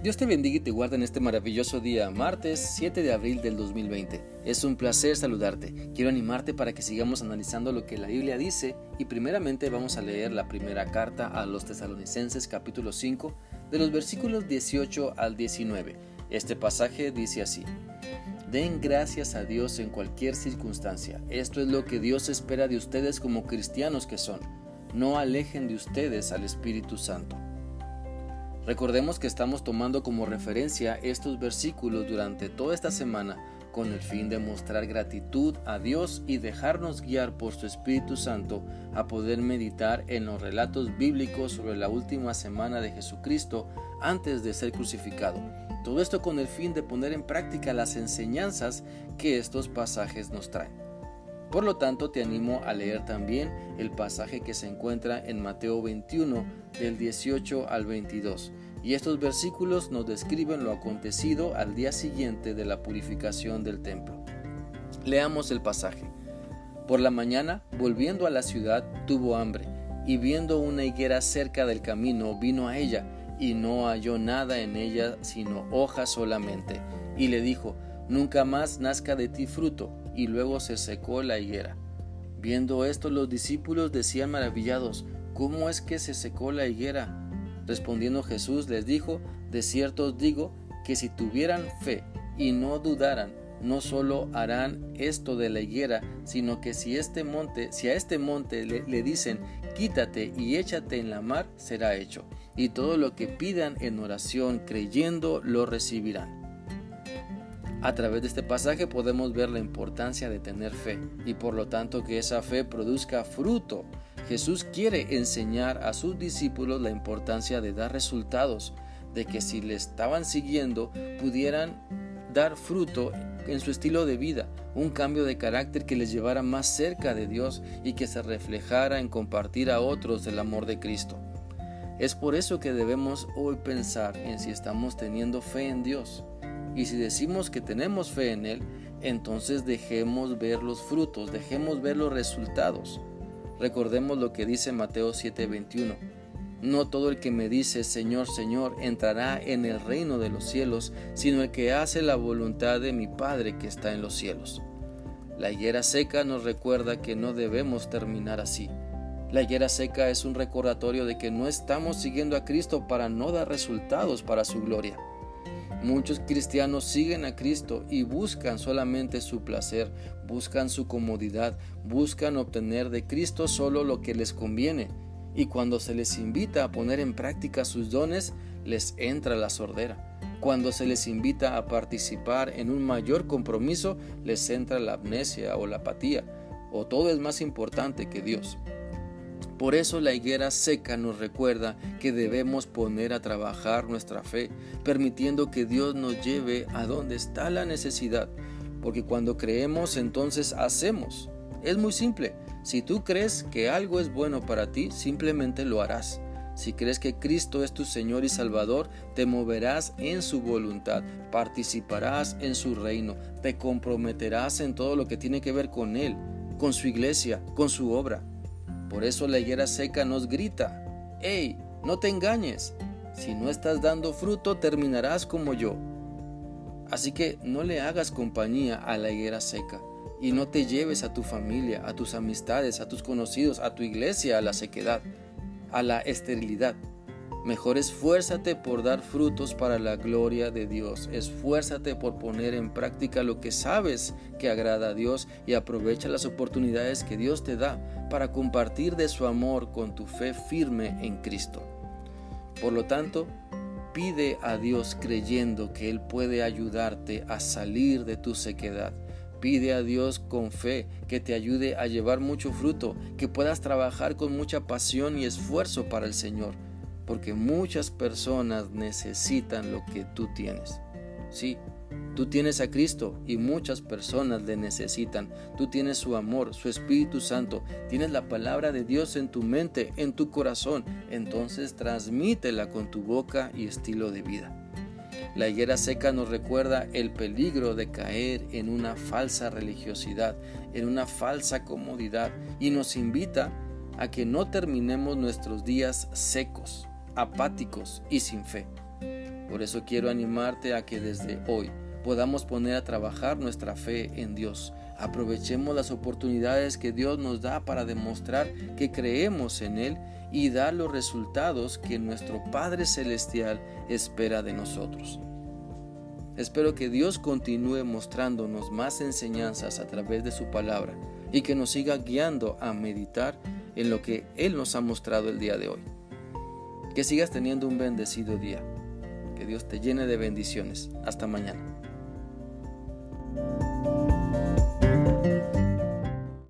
Dios te bendiga y te guarde en este maravilloso día, martes 7 de abril del 2020. Es un placer saludarte. Quiero animarte para que sigamos analizando lo que la Biblia dice y primeramente vamos a leer la primera carta a los tesalonicenses capítulo 5 de los versículos 18 al 19. Este pasaje dice así. Den gracias a Dios en cualquier circunstancia. Esto es lo que Dios espera de ustedes como cristianos que son. No alejen de ustedes al Espíritu Santo. Recordemos que estamos tomando como referencia estos versículos durante toda esta semana con el fin de mostrar gratitud a Dios y dejarnos guiar por su Espíritu Santo a poder meditar en los relatos bíblicos sobre la última semana de Jesucristo antes de ser crucificado. Todo esto con el fin de poner en práctica las enseñanzas que estos pasajes nos traen. Por lo tanto, te animo a leer también el pasaje que se encuentra en Mateo 21 del 18 al 22 y estos versículos nos describen lo acontecido al día siguiente de la purificación del templo. Leamos el pasaje. Por la mañana, volviendo a la ciudad, tuvo hambre, y viendo una higuera cerca del camino, vino a ella, y no halló nada en ella sino hojas solamente, y le dijo, Nunca más nazca de ti fruto, y luego se secó la higuera. Viendo esto los discípulos decían maravillados, ¿cómo es que se secó la higuera? Respondiendo Jesús les dijo, de cierto os digo que si tuvieran fe y no dudaran, no solo harán esto de la higuera, sino que si este monte, si a este monte le, le, dicen, quítate y échate en la mar, será hecho. Y todo lo que pidan en oración creyendo lo recibirán. A través de este pasaje podemos ver la importancia de tener fe y por lo tanto que esa fe produzca fruto Jesús quiere enseñar a sus discípulos la importancia de dar resultados, de que si le estaban siguiendo pudieran dar fruto en su estilo de vida, un cambio de carácter que les llevara más cerca de Dios y que se reflejara en compartir a otros el amor de Cristo. Es por eso que debemos hoy pensar en si estamos teniendo fe en Dios. Y si decimos que tenemos fe en Él, entonces dejemos ver los frutos, dejemos ver los resultados. Recordemos lo que dice Mateo 7:21. No todo el que me dice Señor, Señor entrará en el reino de los cielos, sino el que hace la voluntad de mi Padre que está en los cielos. La higuera seca nos recuerda que no debemos terminar así. La higuera seca es un recordatorio de que no estamos siguiendo a Cristo para no dar resultados para su gloria. Muchos cristianos siguen a Cristo y buscan solamente su placer, buscan su comodidad, buscan obtener de Cristo solo lo que les conviene. Y cuando se les invita a poner en práctica sus dones, les entra la sordera. Cuando se les invita a participar en un mayor compromiso, les entra la amnesia o la apatía, o todo es más importante que Dios. Por eso la higuera seca nos recuerda que debemos poner a trabajar nuestra fe, permitiendo que Dios nos lleve a donde está la necesidad, porque cuando creemos entonces hacemos. Es muy simple, si tú crees que algo es bueno para ti, simplemente lo harás. Si crees que Cristo es tu Señor y Salvador, te moverás en su voluntad, participarás en su reino, te comprometerás en todo lo que tiene que ver con Él, con su iglesia, con su obra. Por eso la higuera seca nos grita, ¡Ey, no te engañes! Si no estás dando fruto, terminarás como yo. Así que no le hagas compañía a la higuera seca y no te lleves a tu familia, a tus amistades, a tus conocidos, a tu iglesia a la sequedad, a la esterilidad. Mejor esfuérzate por dar frutos para la gloria de Dios. Esfuérzate por poner en práctica lo que sabes que agrada a Dios y aprovecha las oportunidades que Dios te da para compartir de su amor con tu fe firme en Cristo. Por lo tanto, pide a Dios creyendo que Él puede ayudarte a salir de tu sequedad. Pide a Dios con fe que te ayude a llevar mucho fruto, que puedas trabajar con mucha pasión y esfuerzo para el Señor porque muchas personas necesitan lo que tú tienes. Sí, tú tienes a Cristo y muchas personas le necesitan. Tú tienes su amor, su Espíritu Santo, tienes la palabra de Dios en tu mente, en tu corazón. Entonces transmítela con tu boca y estilo de vida. La higuera seca nos recuerda el peligro de caer en una falsa religiosidad, en una falsa comodidad y nos invita a que no terminemos nuestros días secos apáticos y sin fe. Por eso quiero animarte a que desde hoy podamos poner a trabajar nuestra fe en Dios. Aprovechemos las oportunidades que Dios nos da para demostrar que creemos en Él y dar los resultados que nuestro Padre Celestial espera de nosotros. Espero que Dios continúe mostrándonos más enseñanzas a través de su palabra y que nos siga guiando a meditar en lo que Él nos ha mostrado el día de hoy. Que sigas teniendo un bendecido día. Que Dios te llene de bendiciones. Hasta mañana.